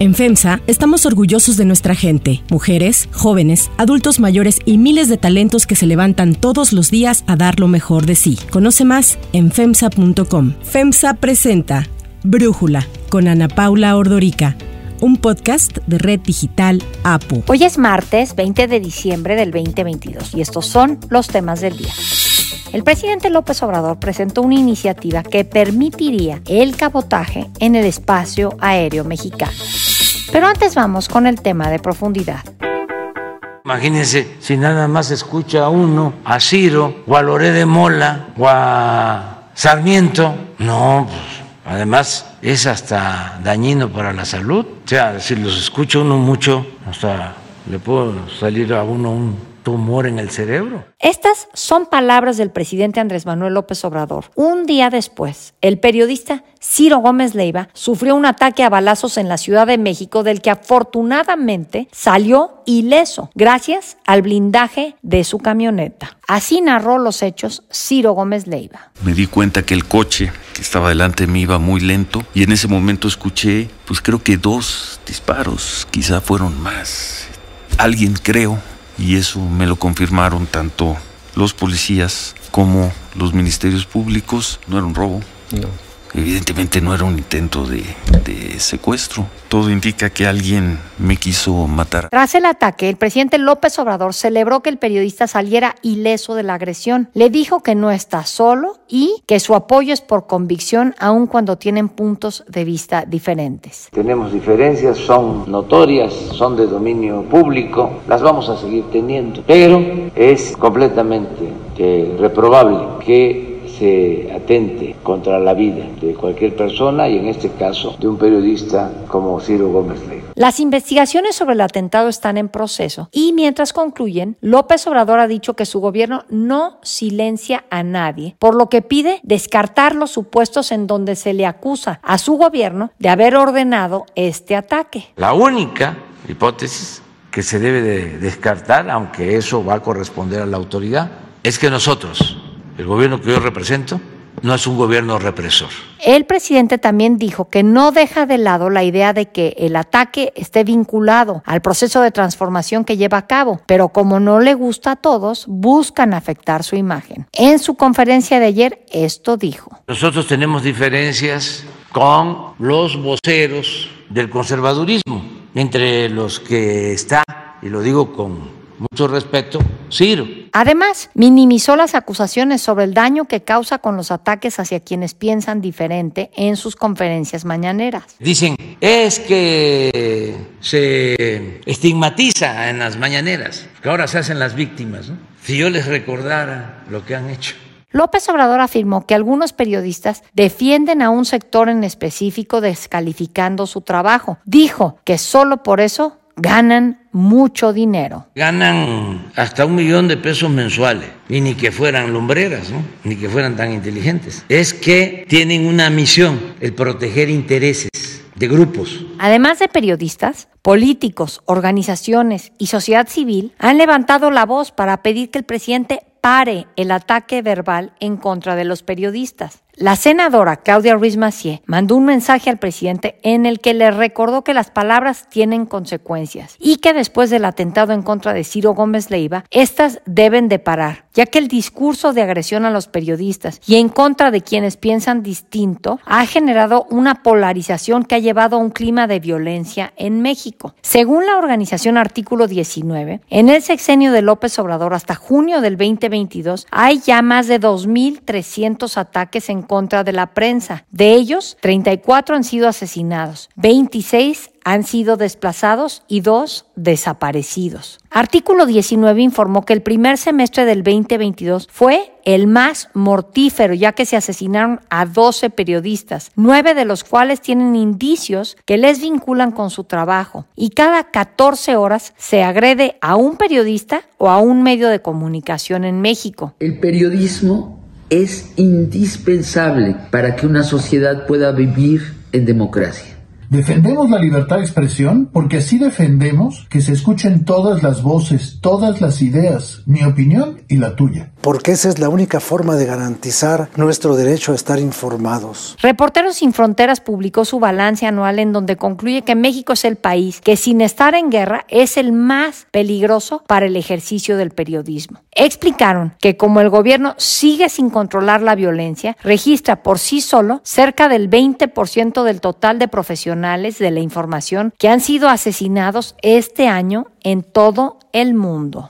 En FEMSA estamos orgullosos de nuestra gente, mujeres, jóvenes, adultos mayores y miles de talentos que se levantan todos los días a dar lo mejor de sí. Conoce más en FEMSA.com. FEMSA presenta Brújula con Ana Paula Ordorica un podcast de Red Digital APU. Hoy es martes 20 de diciembre del 2022 y estos son los temas del día. El presidente López Obrador presentó una iniciativa que permitiría el cabotaje en el espacio aéreo mexicano. Pero antes vamos con el tema de profundidad. Imagínense si nada más escucha a uno, a Ciro, o a Loré de Mola, o a Sarmiento. No, pues, además es hasta dañino para la salud. O sea, si los escucha uno mucho, hasta le puede salir a uno un tumor en el cerebro. Estas son palabras del presidente Andrés Manuel López Obrador. Un día después, el periodista Ciro Gómez Leiva sufrió un ataque a balazos en la Ciudad de México del que afortunadamente salió ileso gracias al blindaje de su camioneta. Así narró los hechos Ciro Gómez Leiva. Me di cuenta que el coche que estaba delante de mí iba muy lento y en ese momento escuché, pues creo que dos disparos, quizá fueron más. Alguien creo y eso me lo confirmaron tanto los policías como los ministerios públicos. No era un robo. No. Evidentemente no era un intento de, de, secuestro. Todo indica que alguien me quiso matar. Tras el ataque, el presidente López Obrador celebró que el periodista saliera ileso de la agresión. Le dijo que no está solo y que su apoyo es por convicción aun cuando tienen puntos de vista diferentes. Tenemos diferencias, son notorias, son de dominio público, las vamos a seguir teniendo, pero es completamente eh, reprobable que se atente contra la vida de cualquier persona y en este caso de un periodista como Ciro Gómez Leiva. Las investigaciones sobre el atentado están en proceso y mientras concluyen, López Obrador ha dicho que su gobierno no silencia a nadie, por lo que pide descartar los supuestos en donde se le acusa a su gobierno de haber ordenado este ataque. La única hipótesis que se debe de descartar, aunque eso va a corresponder a la autoridad, es que nosotros el gobierno que yo represento no es un gobierno represor. El presidente también dijo que no deja de lado la idea de que el ataque esté vinculado al proceso de transformación que lleva a cabo, pero como no le gusta a todos, buscan afectar su imagen. En su conferencia de ayer, esto dijo. Nosotros tenemos diferencias con los voceros del conservadurismo, entre los que está, y lo digo con mucho respeto, Ciro. Además, minimizó las acusaciones sobre el daño que causa con los ataques hacia quienes piensan diferente en sus conferencias mañaneras. Dicen, es que se estigmatiza en las mañaneras, que ahora se hacen las víctimas. Si yo les recordara lo que han hecho. López Obrador afirmó que algunos periodistas defienden a un sector en específico descalificando su trabajo. Dijo que solo por eso ganan mucho dinero. Ganan hasta un millón de pesos mensuales. Y ni que fueran lumbreras, ¿no? ni que fueran tan inteligentes. Es que tienen una misión, el proteger intereses de grupos. Además de periodistas, políticos, organizaciones y sociedad civil han levantado la voz para pedir que el presidente pare el ataque verbal en contra de los periodistas. La senadora Claudia Ruiz Macié mandó un mensaje al presidente en el que le recordó que las palabras tienen consecuencias y que después del atentado en contra de Ciro Gómez Leiva, estas deben de parar, ya que el discurso de agresión a los periodistas y en contra de quienes piensan distinto ha generado una polarización que ha llevado a un clima de violencia en México. Según la organización Artículo 19, en el sexenio de López Obrador hasta junio del 2022 hay ya más de 2.300 ataques en contra de la prensa. De ellos, 34 han sido asesinados, 26 han sido desplazados y dos desaparecidos. Artículo 19 informó que el primer semestre del 2022 fue el más mortífero, ya que se asesinaron a 12 periodistas, nueve de los cuales tienen indicios que les vinculan con su trabajo, y cada 14 horas se agrede a un periodista o a un medio de comunicación en México. El periodismo es indispensable para que una sociedad pueda vivir en democracia. Defendemos la libertad de expresión porque así defendemos que se escuchen todas las voces, todas las ideas, mi opinión y la tuya. porque esa es la única forma de garantizar nuestro derecho a estar informados. Reporteros Sin Fronteras publicó su balance anual en donde concluye que México es el país que sin estar en guerra es el más peligroso para el ejercicio del periodismo. Explicaron que como el gobierno sigue sin controlar la violencia, registra por sí solo cerca del 20% del total de profesionales de la información que han sido asesinados este año en todo el mundo.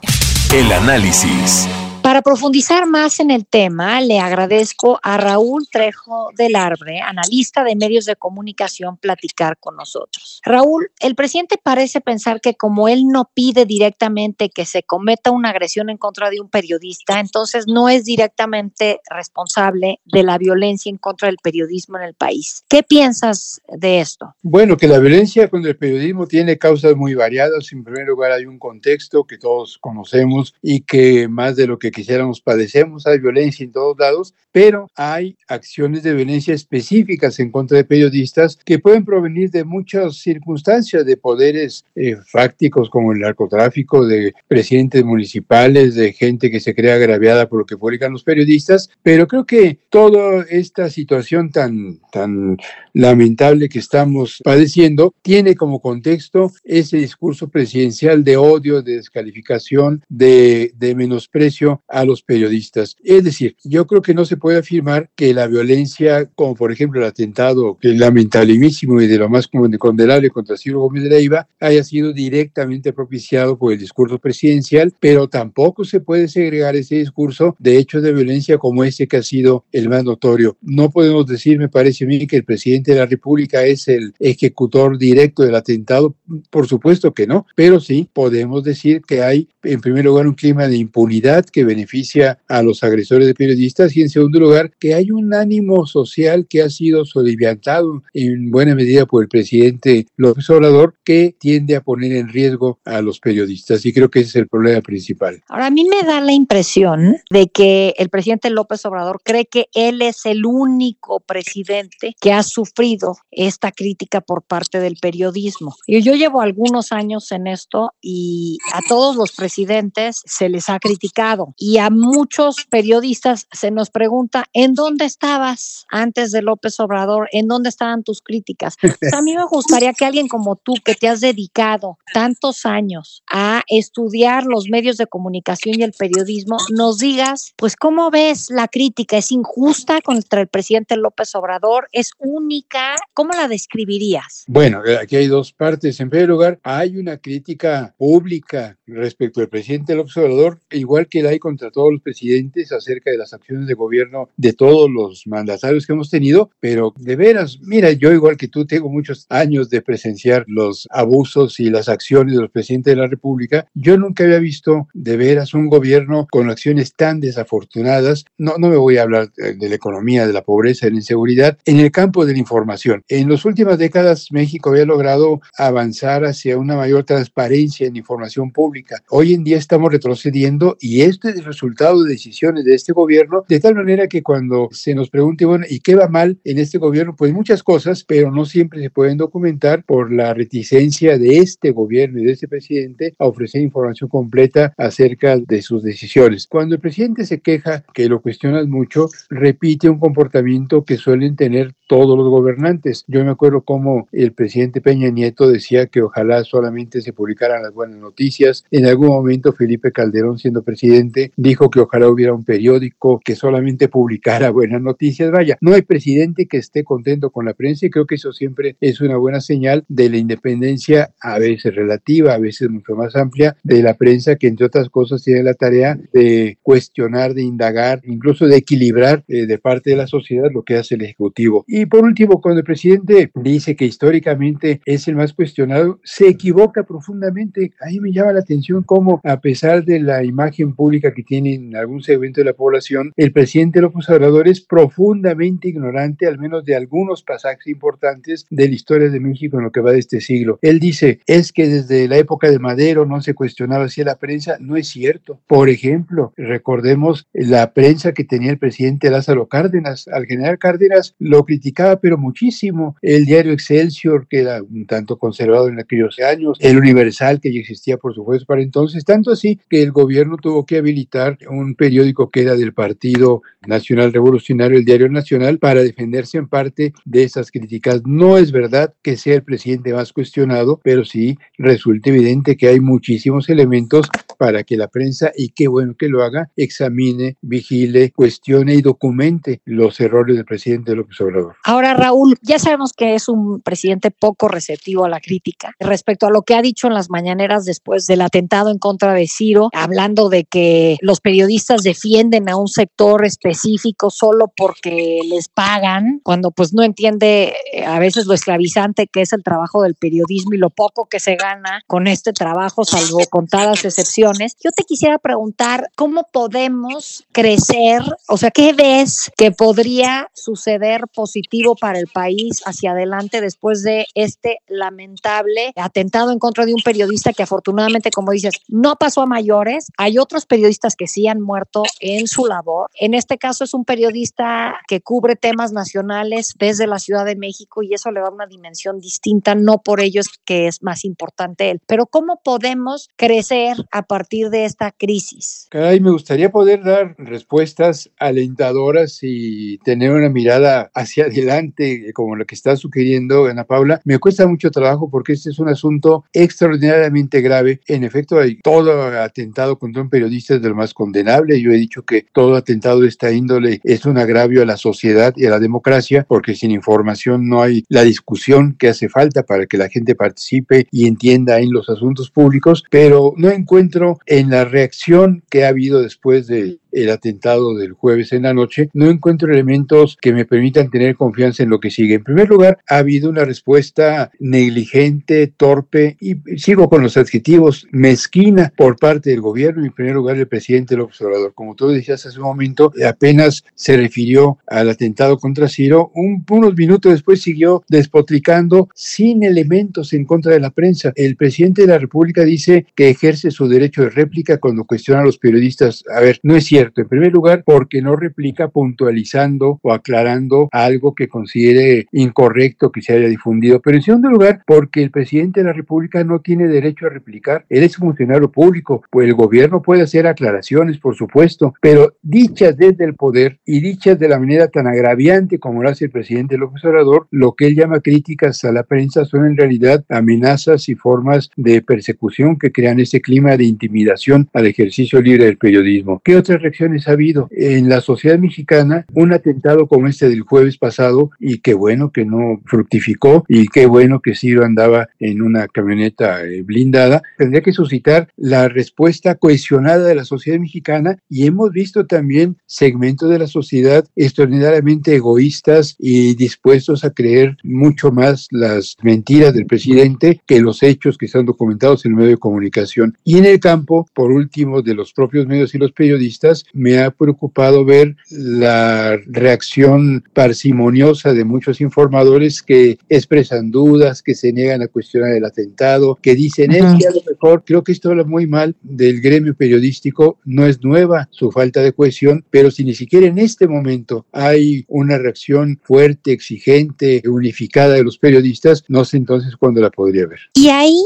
El análisis. Para profundizar más en el tema, le agradezco a Raúl Trejo del Arbre, analista de medios de comunicación, platicar con nosotros. Raúl, el presidente parece pensar que como él no pide directamente que se cometa una agresión en contra de un periodista, entonces no es directamente responsable de la violencia en contra del periodismo en el país. ¿Qué piensas de esto? Bueno, que la violencia contra el periodismo tiene causas muy variadas. En primer lugar, hay un contexto que todos conocemos y que más de lo que quisiéramos padecemos, hay violencia en todos lados, pero hay acciones de violencia específicas en contra de periodistas que pueden provenir de muchas circunstancias, de poderes eh, fácticos como el narcotráfico, de presidentes municipales, de gente que se crea agraviada por lo que publican los periodistas, pero creo que toda esta situación tan, tan lamentable que estamos padeciendo tiene como contexto ese discurso presidencial de odio, de descalificación, de, de menosprecio a los periodistas. Es decir, yo creo que no se puede afirmar que la violencia, como por ejemplo el atentado lamentabilísimo y de lo más condenable contra Ciro Gómez de Leiva, haya sido directamente propiciado por el discurso presidencial, pero tampoco se puede segregar ese discurso de hechos de violencia como ese que ha sido el más notorio. No podemos decir, me parece a mí, que el presidente de la República es el ejecutor directo del atentado. Por supuesto que no, pero sí podemos decir que hay, en primer lugar, un clima de impunidad que beneficia a los agresores de periodistas y en segundo lugar que hay un ánimo social que ha sido soliviantado en buena medida por el presidente López Obrador que tiende a poner en riesgo a los periodistas y creo que ese es el problema principal. Ahora a mí me da la impresión de que el presidente López Obrador cree que él es el único presidente que ha sufrido esta crítica por parte del periodismo. Y yo llevo algunos años en esto y a todos los presidentes se les ha criticado y a muchos periodistas se nos pregunta, ¿en dónde estabas antes de López Obrador? ¿En dónde estaban tus críticas? a mí me gustaría que alguien como tú, que te has dedicado tantos años a estudiar los medios de comunicación y el periodismo, nos digas, pues, ¿cómo ves la crítica? ¿Es injusta contra el presidente López Obrador? ¿Es única? ¿Cómo la describirías? Bueno, aquí hay dos partes. En primer lugar, hay una crítica pública respecto al presidente López Obrador, igual que la hay contra todos los presidentes acerca de las acciones de gobierno de todos los mandatarios que hemos tenido, pero de veras, mira, yo igual que tú tengo muchos años de presenciar los abusos y las acciones de los presidentes de la República, yo nunca había visto de veras un gobierno con acciones tan desafortunadas, no, no me voy a hablar de la economía, de la pobreza, de la inseguridad, en el campo de la información. En las últimas décadas México había logrado avanzar hacia una mayor transparencia en información pública. Hoy en día estamos retrocediendo y esto es el resultado de decisiones de este gobierno, de tal manera que cuando se nos pregunte, bueno, ¿y qué va mal en este gobierno? Pues muchas cosas, pero no siempre se pueden documentar por la reticencia de este gobierno y de este presidente a ofrecer información completa acerca de sus decisiones. Cuando el presidente se queja, que lo cuestionas mucho, repite un comportamiento que suelen tener todos los gobernantes. Yo me acuerdo cómo el presidente Peña Nieto decía que ojalá solamente se publicaran las buenas noticias. En algún momento Felipe Calderón, siendo presidente, dijo que ojalá hubiera un periódico que solamente publicara buenas noticias. Vaya, no hay presidente que esté contento con la prensa y creo que eso siempre es una buena señal de la independencia, a veces relativa, a veces mucho más amplia, de la prensa que entre otras cosas tiene la tarea de cuestionar, de indagar, incluso de equilibrar eh, de parte de la sociedad lo que hace el Ejecutivo. Y por último, cuando el presidente dice que históricamente es el más cuestionado, se equivoca profundamente. Ahí me llama la atención cómo, a pesar de la imagen pública que tiene en algún segmento de la población, el presidente López Obrador es profundamente ignorante, al menos de algunos pasajes importantes de la historia de México en lo que va de este siglo. Él dice, es que desde la época de Madero no se cuestionaba así la prensa. No es cierto. Por ejemplo, recordemos la prensa que tenía el presidente Lázaro Cárdenas. Al general Cárdenas lo criticaba pero muchísimo. El diario Excelsior, que era un tanto conservado en aquellos años, el Universal, que ya existía, por supuesto, para entonces, tanto así que el gobierno tuvo que habilitar militar un periódico que era del Partido Nacional Revolucionario, el Diario Nacional, para defenderse en parte de esas críticas. No es verdad que sea el presidente más cuestionado, pero sí resulta evidente que hay muchísimos elementos para que la prensa, y qué bueno que lo haga, examine, vigile, cuestione y documente los errores del presidente López Obrador. Ahora, Raúl, ya sabemos que es un presidente poco receptivo a la crítica respecto a lo que ha dicho en las mañaneras después del atentado en contra de Ciro, hablando de que los periodistas defienden a un sector específico solo porque les pagan, cuando pues no entiende eh, a veces lo esclavizante que es el trabajo del periodismo y lo poco que se gana con este trabajo, salvo contadas excepciones. Yo te quisiera preguntar, ¿cómo podemos crecer? O sea, ¿qué ves que podría suceder positivo para el país hacia adelante después de este lamentable atentado en contra de un periodista que afortunadamente, como dices, no pasó a mayores? Hay otros periodistas que sí han muerto en su labor. En este caso es un periodista que cubre temas nacionales desde la Ciudad de México y eso le da una dimensión distinta, no por ello es que es más importante él. Pero ¿cómo podemos crecer a partir de esta crisis? Caray, me gustaría poder dar respuestas alentadoras y tener una mirada hacia adelante, como lo que está sugiriendo Ana Paula. Me cuesta mucho trabajo porque este es un asunto extraordinariamente grave. En efecto, hay todo atentado contra un periodista de más condenable. Yo he dicho que todo atentado de esta índole es un agravio a la sociedad y a la democracia, porque sin información no hay la discusión que hace falta para que la gente participe y entienda en los asuntos públicos, pero no encuentro en la reacción que ha habido después de el atentado del jueves en la noche, no encuentro elementos que me permitan tener confianza en lo que sigue. En primer lugar, ha habido una respuesta negligente, torpe, y sigo con los adjetivos, mezquina por parte del gobierno, en primer lugar el presidente López Obrador. Como tú decías hace un momento, apenas se refirió al atentado contra Ciro, unos minutos después siguió despotricando sin elementos en contra de la prensa. El presidente de la República dice que ejerce su derecho de réplica cuando cuestiona a los periodistas. A ver, no es cierto en primer lugar, porque no replica puntualizando o aclarando algo que considere incorrecto que se haya difundido. Pero en segundo lugar, porque el presidente de la República no tiene derecho a replicar. Él es funcionario público. Pues el gobierno puede hacer aclaraciones, por supuesto, pero dichas desde el poder y dichas de la manera tan agraviante como lo hace el presidente López Obrador, lo que él llama críticas a la prensa son en realidad amenazas y formas de persecución que crean ese clima de intimidación al ejercicio libre del periodismo. ¿Qué otras ha habido en la sociedad mexicana, un atentado como este del jueves pasado, y qué bueno que no fructificó, y qué bueno que Ciro andaba en una camioneta eh, blindada, tendría que suscitar la respuesta cohesionada de la sociedad mexicana, y hemos visto también segmentos de la sociedad extraordinariamente egoístas y dispuestos a creer mucho más las mentiras del presidente que los hechos que están documentados en el medio de comunicación. Y en el campo, por último, de los propios medios y los periodistas, me ha preocupado ver la reacción parsimoniosa de muchos informadores que expresan dudas, que se niegan a cuestionar el atentado, que dicen, es que a lo mejor creo que esto habla muy mal del gremio periodístico, no es nueva su falta de cohesión, pero si ni siquiera en este momento hay una reacción fuerte, exigente, unificada de los periodistas, no sé entonces cuándo la podría ver. Y ahí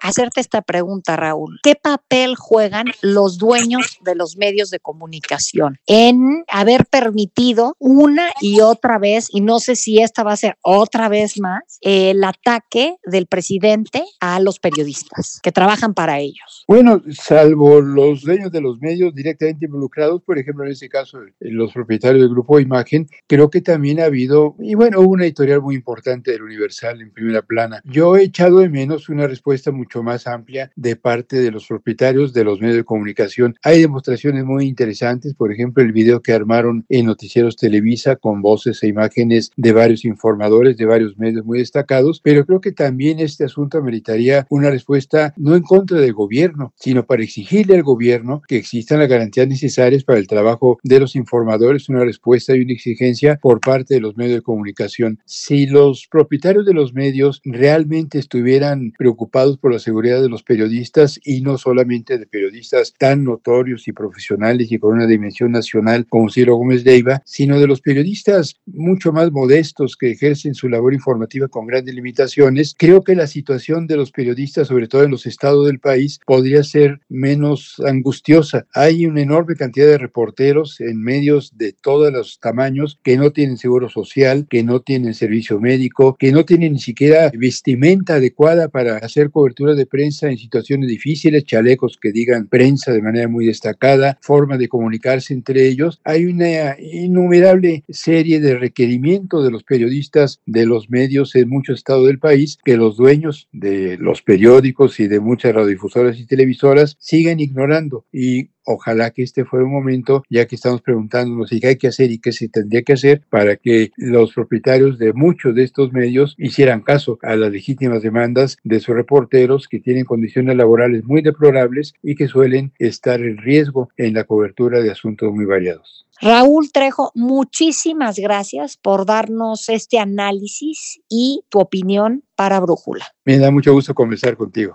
hacerte esta pregunta, Raúl. ¿Qué papel juegan los dueños de los medios de comunicación en haber permitido una y otra vez, y no sé si esta va a ser otra vez más, el ataque del presidente a los periodistas que trabajan para ellos? Bueno, salvo los dueños de los medios directamente involucrados, por ejemplo, en este caso, los propietarios del grupo Imagen, creo que también ha habido, y bueno, hubo una editorial muy importante del Universal en primera plana. Yo he echado de menos una respuesta muy más amplia de parte de los propietarios de los medios de comunicación. Hay demostraciones muy interesantes, por ejemplo, el video que armaron en Noticieros Televisa con voces e imágenes de varios informadores de varios medios muy destacados, pero creo que también este asunto meritaría una respuesta no en contra del gobierno, sino para exigirle al gobierno que existan las garantías necesarias para el trabajo de los informadores, una respuesta y una exigencia por parte de los medios de comunicación. Si los propietarios de los medios realmente estuvieran preocupados por la seguridad de los periodistas y no solamente de periodistas tan notorios y profesionales y con una dimensión nacional como Ciro Gómez Leiva, sino de los periodistas mucho más modestos que ejercen su labor informativa con grandes limitaciones. Creo que la situación de los periodistas, sobre todo en los estados del país, podría ser menos angustiosa. Hay una enorme cantidad de reporteros en medios de todos los tamaños que no tienen seguro social, que no tienen servicio médico, que no tienen ni siquiera vestimenta adecuada para hacer cobertura de prensa en situaciones difíciles, chalecos que digan prensa de manera muy destacada, forma de comunicarse entre ellos. Hay una innumerable serie de requerimientos de los periodistas de los medios en muchos estados del país que los dueños de los periódicos y de muchas radiodifusoras y televisoras siguen ignorando y ojalá que este fuera un momento, ya que estamos preguntándonos qué hay que hacer y qué se tendría que hacer para que los propietarios de muchos de estos medios hicieran caso a las legítimas demandas de sus reporteros que tienen condiciones laborales muy deplorables y que suelen estar en riesgo en la cobertura de asuntos muy variados. Raúl Trejo, muchísimas gracias por darnos este análisis y tu opinión para Brújula. Me da mucho gusto conversar contigo.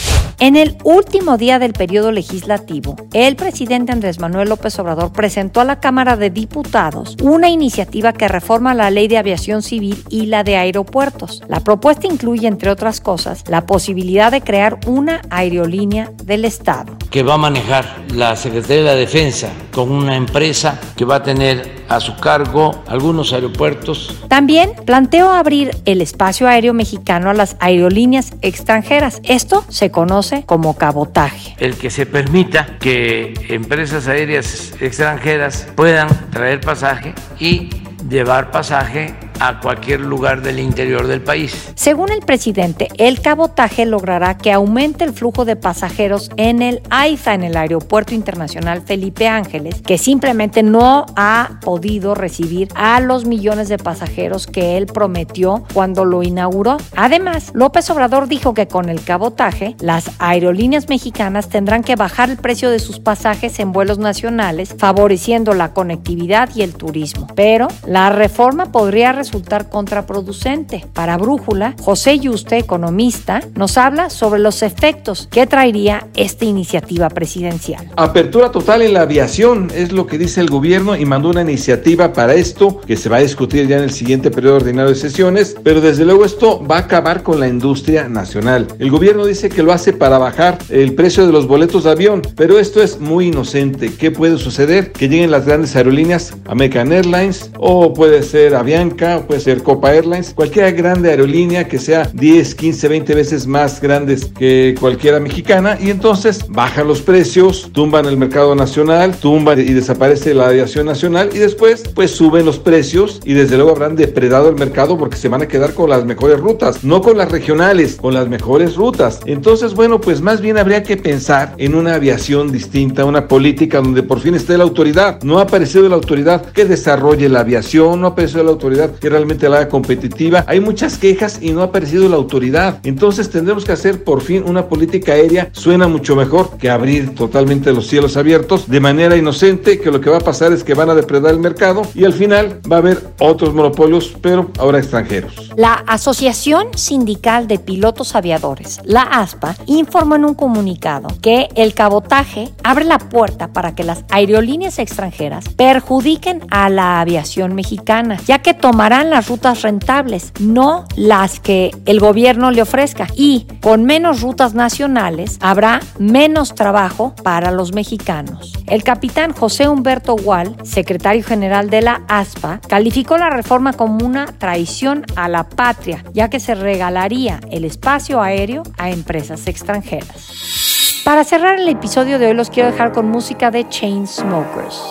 En el último día del periodo legislativo, el presidente Andrés Manuel López Obrador presentó a la Cámara de Diputados una iniciativa que reforma la ley de aviación civil y la de aeropuertos. La propuesta incluye, entre otras cosas, la posibilidad de crear una aerolínea del Estado. Que va a manejar la Secretaría de la Defensa con una empresa que va a tener a su cargo algunos aeropuertos. También planteó abrir el espacio aéreo mexicano a las aerolíneas extranjeras. Esto se conoce como cabotaje. El que se permita que empresas aéreas extranjeras puedan traer pasaje y llevar pasaje a cualquier lugar del interior del país. Según el presidente, el cabotaje logrará que aumente el flujo de pasajeros en el AIFA, en el Aeropuerto Internacional Felipe Ángeles, que simplemente no ha podido recibir a los millones de pasajeros que él prometió cuando lo inauguró. Además, López Obrador dijo que con el cabotaje, las aerolíneas mexicanas tendrán que bajar el precio de sus pasajes en vuelos nacionales, favoreciendo la conectividad y el turismo. Pero la reforma podría resultar resultar contraproducente. Para Brújula, José Yuste, economista, nos habla sobre los efectos que traería esta iniciativa presidencial. Apertura total en la aviación es lo que dice el gobierno y mandó una iniciativa para esto que se va a discutir ya en el siguiente periodo ordinario de sesiones, pero desde luego esto va a acabar con la industria nacional. El gobierno dice que lo hace para bajar el precio de los boletos de avión, pero esto es muy inocente. ¿Qué puede suceder? Que lleguen las grandes aerolíneas, American Airlines o puede ser Avianca puede ser Copa Airlines, cualquier grande aerolínea que sea 10, 15, 20 veces más grandes que cualquiera mexicana y entonces bajan los precios, tumban el mercado nacional, tumban y desaparece la aviación nacional y después pues suben los precios y desde luego habrán depredado el mercado porque se van a quedar con las mejores rutas, no con las regionales, con las mejores rutas. Entonces, bueno, pues más bien habría que pensar en una aviación distinta, una política donde por fin esté la autoridad. No ha aparecido la autoridad que desarrolle la aviación, no ha aparecido la autoridad que realmente la haga competitiva. Hay muchas quejas y no ha aparecido la autoridad. Entonces tendremos que hacer por fin una política aérea. Suena mucho mejor que abrir totalmente los cielos abiertos de manera inocente, que lo que va a pasar es que van a depredar el mercado y al final va a haber otros monopolios, pero ahora extranjeros. La Asociación Sindical de Pilotos Aviadores, la ASPA, informó en un comunicado que el cabotaje abre la puerta para que las aerolíneas extranjeras perjudiquen a la aviación mexicana, ya que tomarán las rutas rentables, no las que el gobierno le ofrezca. Y con menos rutas nacionales habrá menos trabajo para los mexicanos. El capitán José Humberto Gual, secretario general de la ASPA, calificó la reforma como una traición a la patria, ya que se regalaría el espacio aéreo a empresas extranjeras. Para cerrar el episodio de hoy los quiero dejar con música de Chainsmokers.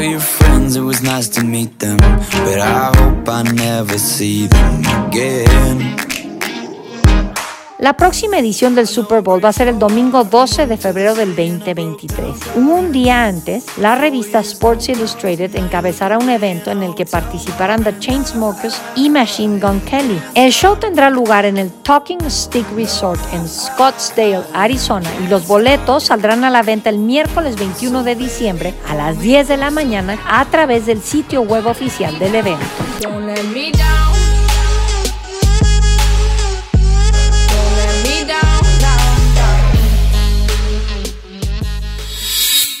Your friends it was nice to meet them, but I hope I never see them again. La próxima edición del Super Bowl va a ser el domingo 12 de febrero del 2023. Un día antes, la revista Sports Illustrated encabezará un evento en el que participarán The Chainsmokers y Machine Gun Kelly. El show tendrá lugar en el Talking Stick Resort en Scottsdale, Arizona, y los boletos saldrán a la venta el miércoles 21 de diciembre a las 10 de la mañana a través del sitio web oficial del evento.